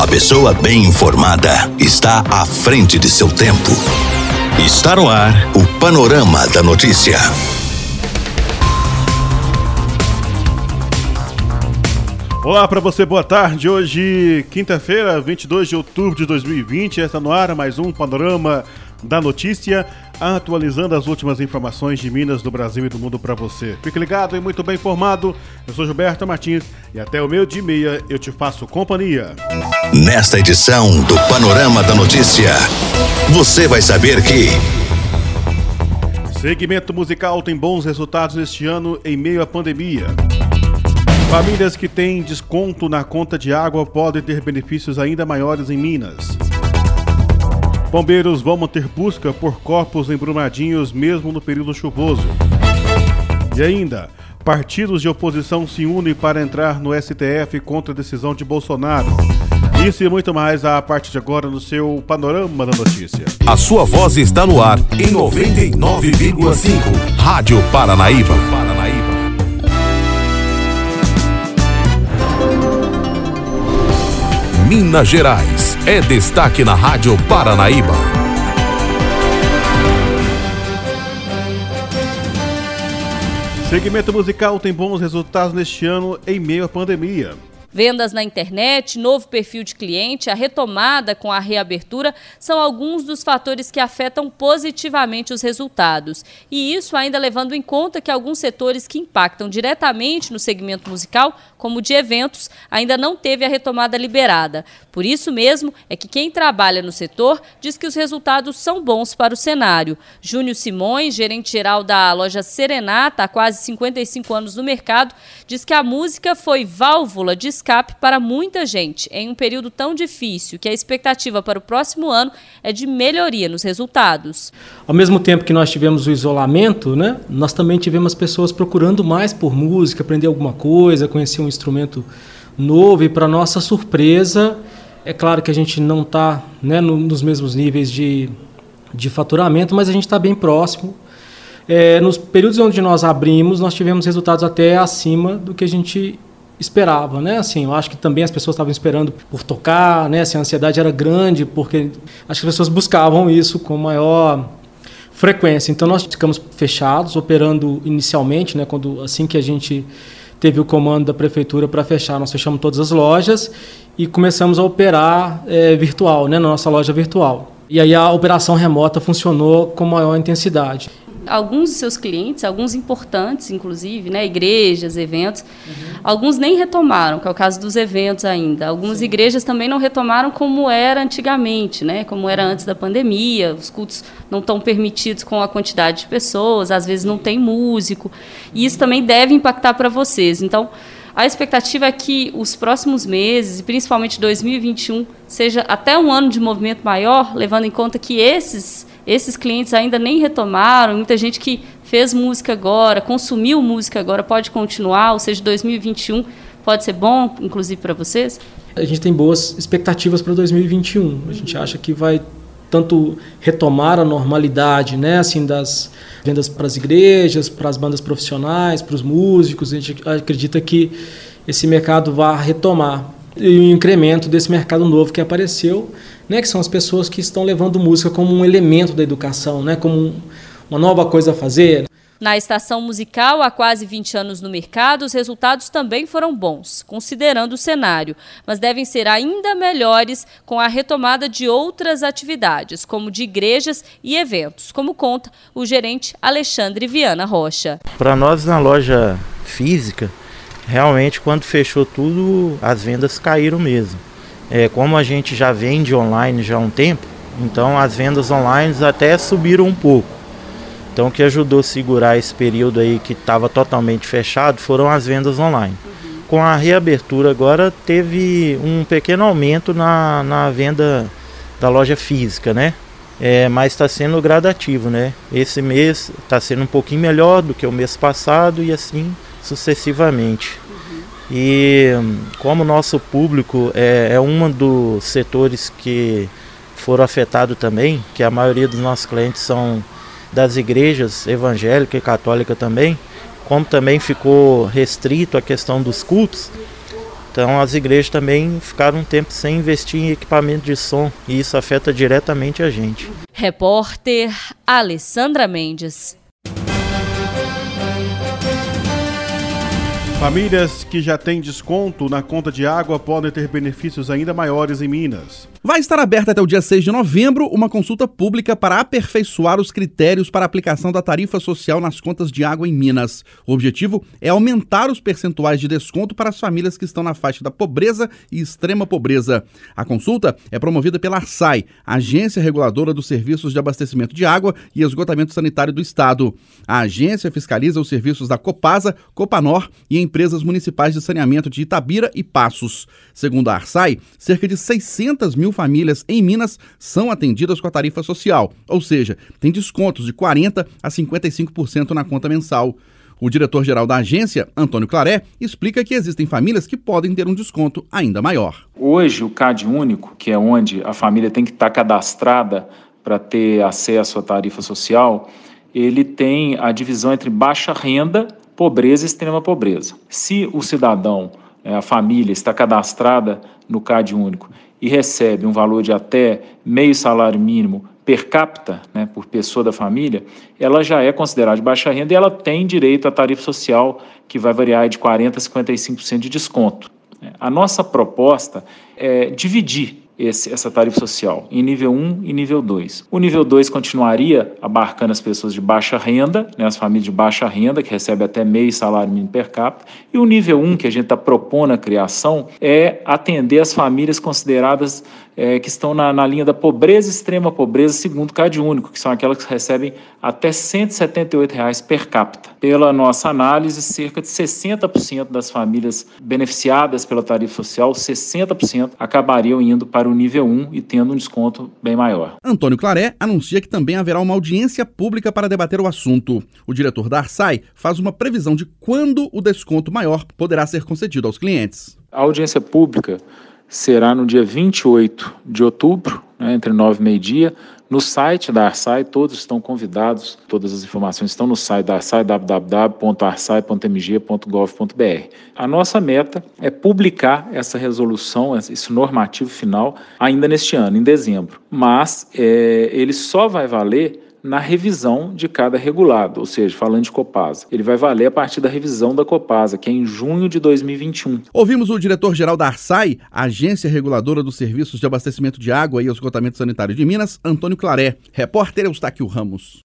A pessoa bem informada está à frente de seu tempo. Está no ar o Panorama da Notícia. Olá para você, boa tarde. Hoje, quinta-feira, 22 de outubro de 2020, está no ar mais um Panorama da Notícia, atualizando as últimas informações de Minas, do Brasil e do mundo para você. Fique ligado e muito bem informado. Eu sou Gilberto Martins e até o meio de meia eu te faço companhia. Nesta edição do Panorama da Notícia, você vai saber que. Segmento musical tem bons resultados este ano em meio à pandemia. Famílias que têm desconto na conta de água podem ter benefícios ainda maiores em Minas. Bombeiros vão manter busca por corpos embrumadinhos mesmo no período chuvoso. E ainda, partidos de oposição se unem para entrar no STF contra a decisão de Bolsonaro. Isso e muito mais a partir de agora no seu Panorama da Notícia. A sua voz está no ar em 99,5. Rádio Paranaíba. Minas Gerais é destaque na Rádio Paranaíba. Segmento musical tem bons resultados neste ano em meio à pandemia. Vendas na internet, novo perfil de cliente, a retomada com a reabertura são alguns dos fatores que afetam positivamente os resultados. E isso ainda levando em conta que alguns setores que impactam diretamente no segmento musical, como o de eventos, ainda não teve a retomada liberada. Por isso mesmo é que quem trabalha no setor diz que os resultados são bons para o cenário. Júnior Simões, gerente-geral da loja Serenata, há quase 55 anos no mercado, diz que a música foi válvula de escape para muita gente em um período tão difícil que a expectativa para o próximo ano é de melhoria nos resultados. Ao mesmo tempo que nós tivemos o isolamento, né, nós também tivemos pessoas procurando mais por música, aprender alguma coisa, conhecer um instrumento novo e para nossa surpresa, é claro que a gente não está né, no, nos mesmos níveis de, de faturamento, mas a gente está bem próximo. É, nos períodos onde nós abrimos, nós tivemos resultados até acima do que a gente esperava, né? Assim, eu acho que também as pessoas estavam esperando por tocar, né? Assim, a ansiedade era grande porque acho que as pessoas buscavam isso com maior frequência. Então nós ficamos fechados, operando inicialmente, né? Quando assim que a gente teve o comando da prefeitura para fechar, nós fechamos todas as lojas e começamos a operar é, virtual, né? Na nossa loja virtual. E aí a operação remota funcionou com maior intensidade alguns de seus clientes, alguns importantes, inclusive, né, igrejas, eventos, uhum. alguns nem retomaram, que é o caso dos eventos ainda. Algumas Sim. igrejas também não retomaram como era antigamente, né, como era antes da pandemia. Os cultos não estão permitidos com a quantidade de pessoas, às vezes não tem músico. E isso também deve impactar para vocês. Então, a expectativa é que os próximos meses, e principalmente 2021, seja até um ano de movimento maior, levando em conta que esses esses clientes ainda nem retomaram, muita gente que fez música agora, consumiu música agora, pode continuar, ou seja, 2021 pode ser bom, inclusive para vocês? A gente tem boas expectativas para 2021. A gente acha que vai tanto retomar a normalidade, né, assim das vendas para as igrejas, para as bandas profissionais, para os músicos. A gente acredita que esse mercado vai retomar e o incremento desse mercado novo que apareceu né, que são as pessoas que estão levando música como um elemento da educação, né, como um, uma nova coisa a fazer. Na estação musical, há quase 20 anos no mercado, os resultados também foram bons, considerando o cenário, mas devem ser ainda melhores com a retomada de outras atividades, como de igrejas e eventos, como conta o gerente Alexandre Viana Rocha. Para nós, na loja física, realmente, quando fechou tudo, as vendas caíram mesmo. É, como a gente já vende online já há um tempo, então as vendas online até subiram um pouco. Então o que ajudou a segurar esse período aí que estava totalmente fechado foram as vendas online. Com a reabertura agora teve um pequeno aumento na, na venda da loja física, né? É, mas está sendo gradativo, né? Esse mês está sendo um pouquinho melhor do que o mês passado e assim sucessivamente. E como nosso público é, é um dos setores que foram afetados também, que a maioria dos nossos clientes são das igrejas evangélica e católica também, como também ficou restrito a questão dos cultos, Então as igrejas também ficaram um tempo sem investir em equipamento de som e isso afeta diretamente a gente. Repórter Alessandra Mendes. Famílias que já têm desconto na conta de água podem ter benefícios ainda maiores em Minas. Vai estar aberta até o dia 6 de novembro uma consulta pública para aperfeiçoar os critérios para aplicação da tarifa social nas contas de água em Minas. O objetivo é aumentar os percentuais de desconto para as famílias que estão na faixa da pobreza e extrema pobreza. A consulta é promovida pela ARSAI, Agência Reguladora dos Serviços de Abastecimento de Água e Esgotamento Sanitário do Estado. A agência fiscaliza os serviços da Copasa, Copanor e empresas municipais de saneamento de Itabira e Passos. Segundo a ARSAI, cerca de 600 mil famílias em Minas são atendidas com a tarifa social, ou seja, tem descontos de 40% a 55% na conta mensal. O diretor-geral da agência, Antônio Claré, explica que existem famílias que podem ter um desconto ainda maior. Hoje, o CAD único, que é onde a família tem que estar cadastrada para ter acesso à tarifa social, ele tem a divisão entre baixa renda, pobreza e extrema pobreza. Se o cidadão, eh, a família, está cadastrada no CAD único e recebe um valor de até meio salário mínimo per capita, né, por pessoa da família, ela já é considerada de baixa renda e ela tem direito à tarifa social que vai variar de 40% a 55% de desconto. A nossa proposta é dividir esse, essa tarifa social em nível 1 e nível 2. O nível 2 continuaria abarcando as pessoas de baixa renda, né, as famílias de baixa renda, que recebem até meio salário mínimo per capita. E o nível 1, que a gente está propondo a criação, é atender as famílias consideradas é, que estão na, na, linha da pobreza extrema pobreza, segundo CAD único, que são aquelas que recebem até 178 reais per capita. Pela nossa análise, cerca de 60% das famílias beneficiadas pela tarifa social, 60% acabariam indo para o nível 1 e tendo um desconto bem maior. Antônio Claré anuncia que também haverá uma audiência pública para debater o assunto. O diretor da Arsai faz uma previsão de quando o desconto maior poderá ser concedido aos clientes. A audiência pública será no dia 28 de outubro, né, entre 9 e meio-dia, no site da Arsai, todos estão convidados, todas as informações estão no site da Arsai, www.arsai.mg.gov.br. A nossa meta é publicar essa resolução, esse normativo final, ainda neste ano, em dezembro. Mas é, ele só vai valer na revisão de cada regulado, ou seja, falando de Copasa. Ele vai valer a partir da revisão da Copasa, que é em junho de 2021. Ouvimos o diretor-geral da Arsai, Agência Reguladora dos Serviços de Abastecimento de Água e Esgotamento Sanitário de Minas, Antônio Claré. Repórter Eustáquio Ramos.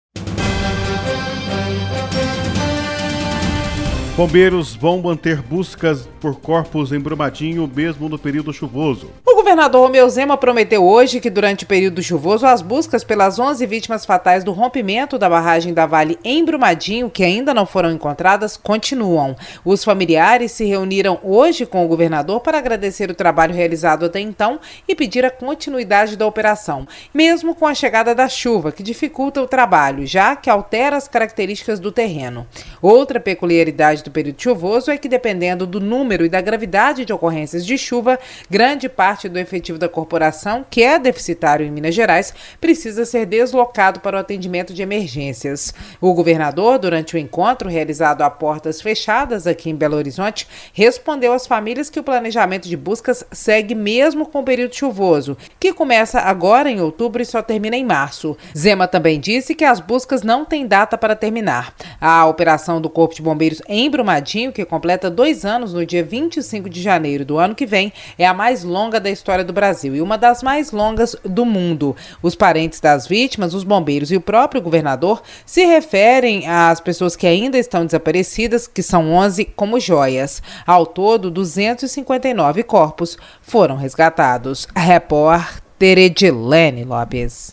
Bombeiros vão manter buscas por corpos em Brumadinho mesmo no período chuvoso. Governador Romeu Zema prometeu hoje que durante o período chuvoso as buscas pelas 11 vítimas fatais do rompimento da barragem da Vale em Brumadinho, que ainda não foram encontradas, continuam. Os familiares se reuniram hoje com o governador para agradecer o trabalho realizado até então e pedir a continuidade da operação, mesmo com a chegada da chuva, que dificulta o trabalho, já que altera as características do terreno. Outra peculiaridade do período chuvoso é que, dependendo do número e da gravidade de ocorrências de chuva, grande parte do efetivo da corporação, que é deficitário em Minas Gerais, precisa ser deslocado para o atendimento de emergências. O governador, durante o encontro realizado a portas fechadas aqui em Belo Horizonte, respondeu às famílias que o planejamento de buscas segue mesmo com o período chuvoso, que começa agora em outubro e só termina em março. Zema também disse que as buscas não têm data para terminar. A operação do Corpo de Bombeiros em Brumadinho, que completa dois anos no dia 25 de janeiro do ano que vem, é a mais longa da história do Brasil e uma das mais longas do mundo. Os parentes das vítimas, os bombeiros e o próprio governador se referem às pessoas que ainda estão desaparecidas, que são 11, como joias. Ao todo, 259 corpos foram resgatados. Repórter Edilene Lopes.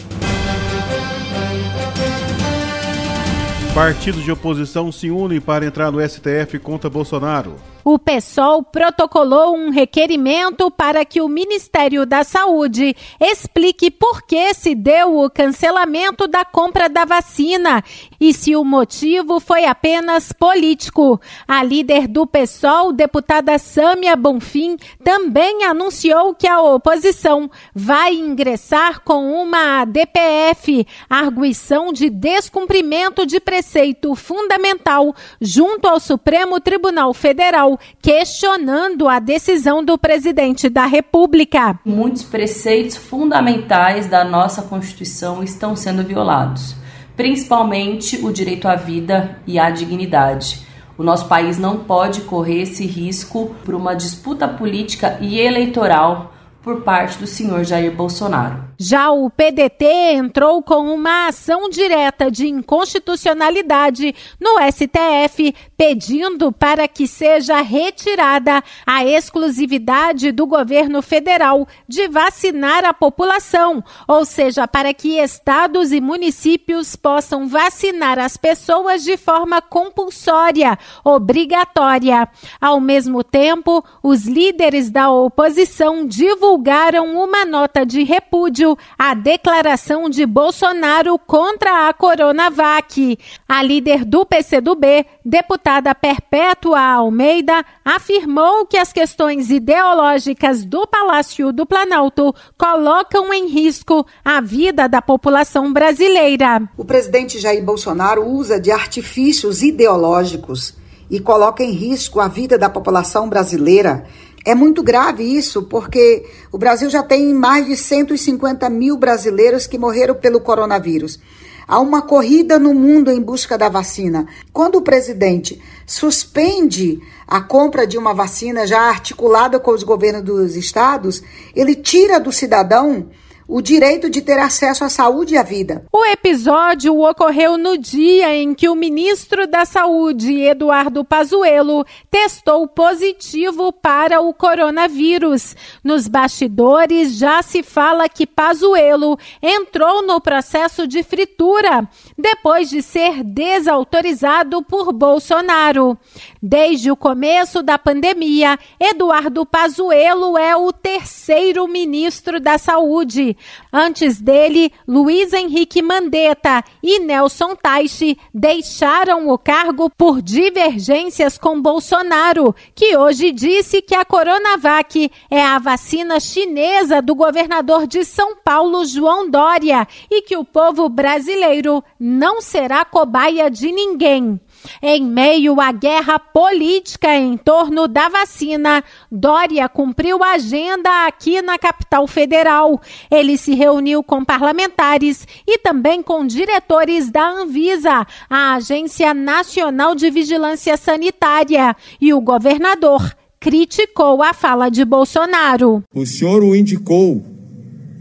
Partidos de oposição se unem para entrar no STF contra Bolsonaro o PSOL protocolou um requerimento para que o Ministério da Saúde explique por que se deu o cancelamento da compra da vacina e se o motivo foi apenas político. A líder do PSOL, deputada Sâmia Bonfim, também anunciou que a oposição vai ingressar com uma DPF, arguição de descumprimento de preceito fundamental, junto ao Supremo Tribunal Federal Questionando a decisão do presidente da República. Muitos preceitos fundamentais da nossa Constituição estão sendo violados, principalmente o direito à vida e à dignidade. O nosso país não pode correr esse risco por uma disputa política e eleitoral por parte do senhor Jair Bolsonaro. Já o PDT entrou com uma ação direta de inconstitucionalidade no STF, pedindo para que seja retirada a exclusividade do governo federal de vacinar a população, ou seja, para que estados e municípios possam vacinar as pessoas de forma compulsória, obrigatória. Ao mesmo tempo, os líderes da oposição divulgaram uma nota de repúdio a declaração de Bolsonaro contra a Coronavac. A líder do PCdoB, deputada Perpétua Almeida, afirmou que as questões ideológicas do Palácio do Planalto colocam em risco a vida da população brasileira. O presidente Jair Bolsonaro usa de artifícios ideológicos e coloca em risco a vida da população brasileira é muito grave isso, porque o Brasil já tem mais de 150 mil brasileiros que morreram pelo coronavírus. Há uma corrida no mundo em busca da vacina. Quando o presidente suspende a compra de uma vacina já articulada com os governos dos estados, ele tira do cidadão o direito de ter acesso à saúde e à vida. O episódio ocorreu no dia em que o ministro da Saúde, Eduardo Pazuello, testou positivo para o coronavírus. Nos bastidores já se fala que Pazuello entrou no processo de fritura depois de ser desautorizado por Bolsonaro. Desde o começo da pandemia, Eduardo Pazuello é o terceiro ministro da Saúde. Antes dele, Luiz Henrique Mandetta e Nelson Taixe deixaram o cargo por divergências com Bolsonaro, que hoje disse que a Coronavac é a vacina chinesa do governador de São Paulo, João Dória, e que o povo brasileiro não será cobaia de ninguém. Em meio à guerra política em torno da vacina, Dória cumpriu a agenda aqui na capital federal. Ele se reuniu com parlamentares e também com diretores da Anvisa, a Agência Nacional de Vigilância Sanitária, e o governador criticou a fala de Bolsonaro. O senhor o indicou,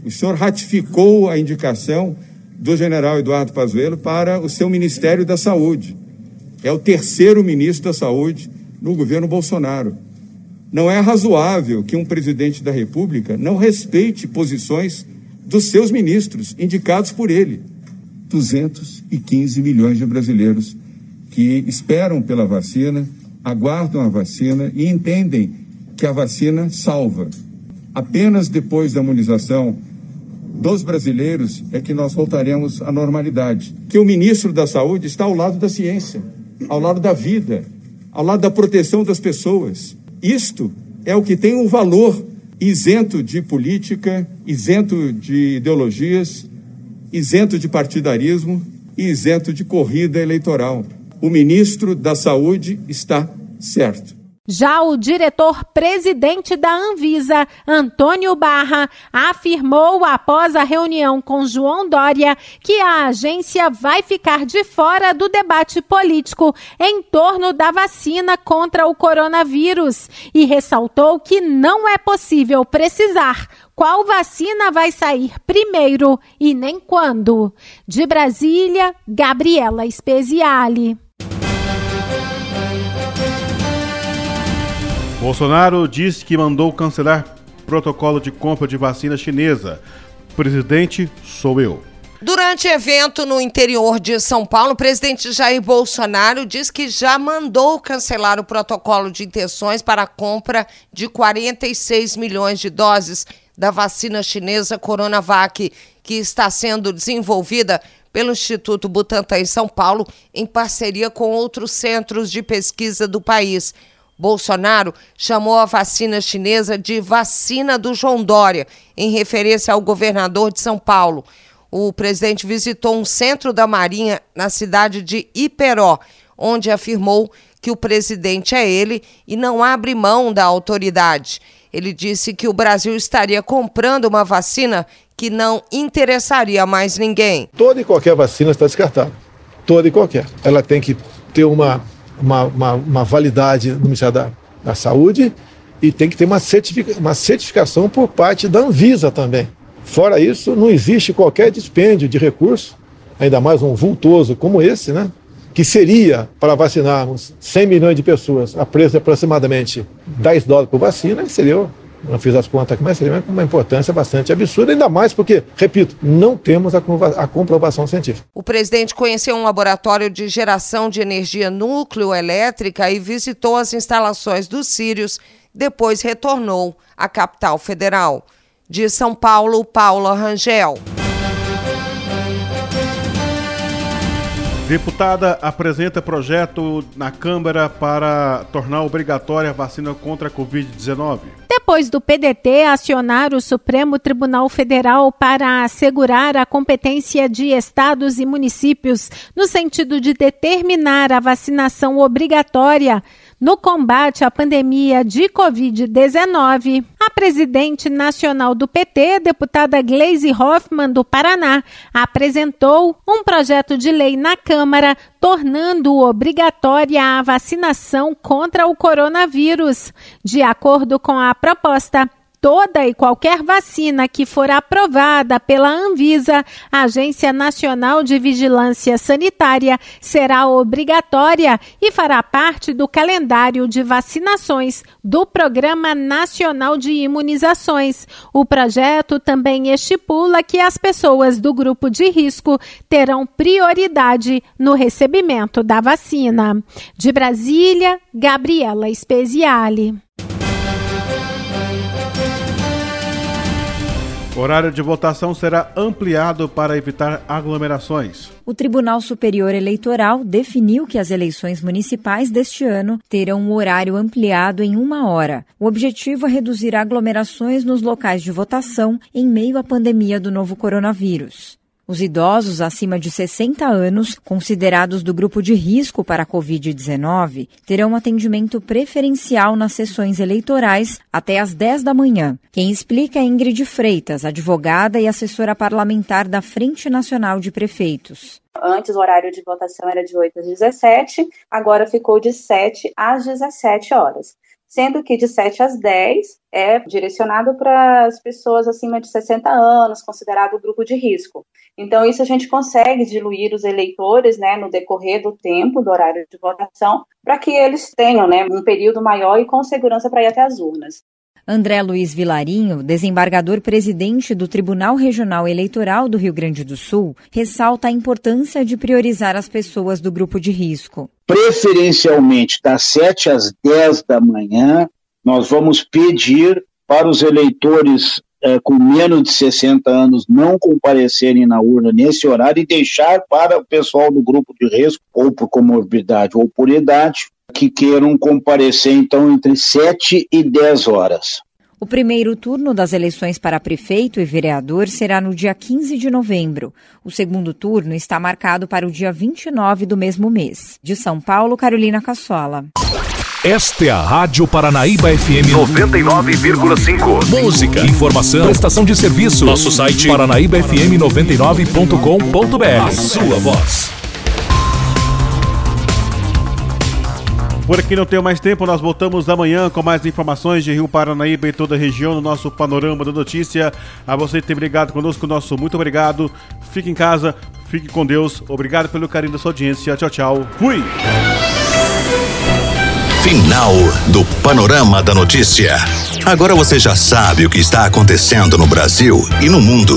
o senhor ratificou a indicação do general Eduardo Pazuello para o seu Ministério da Saúde é o terceiro ministro da Saúde no governo Bolsonaro. Não é razoável que um presidente da República não respeite posições dos seus ministros indicados por ele. 215 milhões de brasileiros que esperam pela vacina, aguardam a vacina e entendem que a vacina salva. Apenas depois da imunização dos brasileiros é que nós voltaremos à normalidade. Que o ministro da Saúde está ao lado da ciência ao lado da vida, ao lado da proteção das pessoas. Isto é o que tem um valor isento de política, isento de ideologias, isento de partidarismo e isento de corrida eleitoral. O ministro da Saúde está certo. Já o diretor-presidente da Anvisa, Antônio Barra, afirmou após a reunião com João Dória que a agência vai ficar de fora do debate político em torno da vacina contra o coronavírus e ressaltou que não é possível precisar qual vacina vai sair primeiro e nem quando. De Brasília, Gabriela Speziale. Bolsonaro disse que mandou cancelar protocolo de compra de vacina chinesa. Presidente sou eu. Durante evento no interior de São Paulo, o presidente Jair Bolsonaro diz que já mandou cancelar o protocolo de intenções para a compra de 46 milhões de doses da vacina chinesa Coronavac, que está sendo desenvolvida pelo Instituto Butantan em São Paulo, em parceria com outros centros de pesquisa do país. Bolsonaro chamou a vacina chinesa de vacina do João Dória, em referência ao governador de São Paulo. O presidente visitou um centro da Marinha na cidade de Iperó, onde afirmou que o presidente é ele e não abre mão da autoridade. Ele disse que o Brasil estaria comprando uma vacina que não interessaria mais ninguém. Toda e qualquer vacina está descartada. Toda e qualquer. Ela tem que ter uma, uma, uma, uma validade no Ministério da, da Saúde e tem que ter uma, certific, uma certificação por parte da Anvisa também. Fora isso, não existe qualquer dispêndio de recurso, ainda mais um vultoso como esse, né? que seria para vacinarmos 100 milhões de pessoas a preço de aproximadamente 10 dólares por vacina, seria, não fiz as contas aqui, mas seria uma importância bastante absurda, ainda mais porque, repito, não temos a, comprovação científica. O presidente conheceu um laboratório de geração de energia núcleo elétrica e visitou as instalações dos Sírios, depois retornou à capital federal. De São Paulo, Paula Rangel. Deputada apresenta projeto na Câmara para tornar obrigatória a vacina contra a Covid-19. Depois do PDT acionar o Supremo Tribunal Federal para assegurar a competência de estados e municípios no sentido de determinar a vacinação obrigatória no combate à pandemia de Covid-19, a presidente nacional do PT, deputada Gleisi Hoffmann, do Paraná, apresentou um projeto de lei na Câmara tornando obrigatória a vacinação contra o coronavírus. De acordo com a proposta, toda e qualquer vacina que for aprovada pela Anvisa, Agência Nacional de Vigilância Sanitária, será obrigatória e fará parte do calendário de vacinações do Programa Nacional de Imunizações. O projeto também estipula que as pessoas do grupo de risco terão prioridade no recebimento da vacina. De Brasília, Gabriela Speziale. O horário de votação será ampliado para evitar aglomerações. O Tribunal Superior Eleitoral definiu que as eleições municipais deste ano terão um horário ampliado em uma hora. O objetivo é reduzir aglomerações nos locais de votação em meio à pandemia do novo coronavírus. Os idosos acima de 60 anos, considerados do grupo de risco para a Covid-19, terão atendimento preferencial nas sessões eleitorais até às 10 da manhã. Quem explica é Ingrid Freitas, advogada e assessora parlamentar da Frente Nacional de Prefeitos. Antes o horário de votação era de 8 às 17, agora ficou de 7 às 17 horas sendo que de 7 às 10 é direcionado para as pessoas acima de 60 anos, considerado grupo de risco. Então, isso a gente consegue diluir os eleitores né, no decorrer do tempo, do horário de votação, para que eles tenham né, um período maior e com segurança para ir até as urnas. André Luiz Vilarinho, desembargador presidente do Tribunal Regional Eleitoral do Rio Grande do Sul, ressalta a importância de priorizar as pessoas do grupo de risco. Preferencialmente das 7 às 10 da manhã, nós vamos pedir para os eleitores é, com menos de 60 anos não comparecerem na urna nesse horário e deixar para o pessoal do grupo de risco, ou por comorbidade ou por idade, que queiram comparecer então entre 7 e 10 horas. O primeiro turno das eleições para prefeito e vereador será no dia 15 de novembro. O segundo turno está marcado para o dia 29 do mesmo mês. De São Paulo, Carolina Cassola. Esta é a Rádio Paranaíba FM 99,5. Música, informação, prestação de serviço. Nosso site paranaíbafm99.com.br. A sua voz. Por aqui não tenho mais tempo, nós voltamos amanhã com mais informações de Rio Paranaíba e toda a região no nosso Panorama da Notícia. A você que tem brigado conosco, nosso muito obrigado. Fique em casa, fique com Deus. Obrigado pelo carinho da sua audiência. Tchau, tchau. Fui! Final do Panorama da Notícia. Agora você já sabe o que está acontecendo no Brasil e no mundo.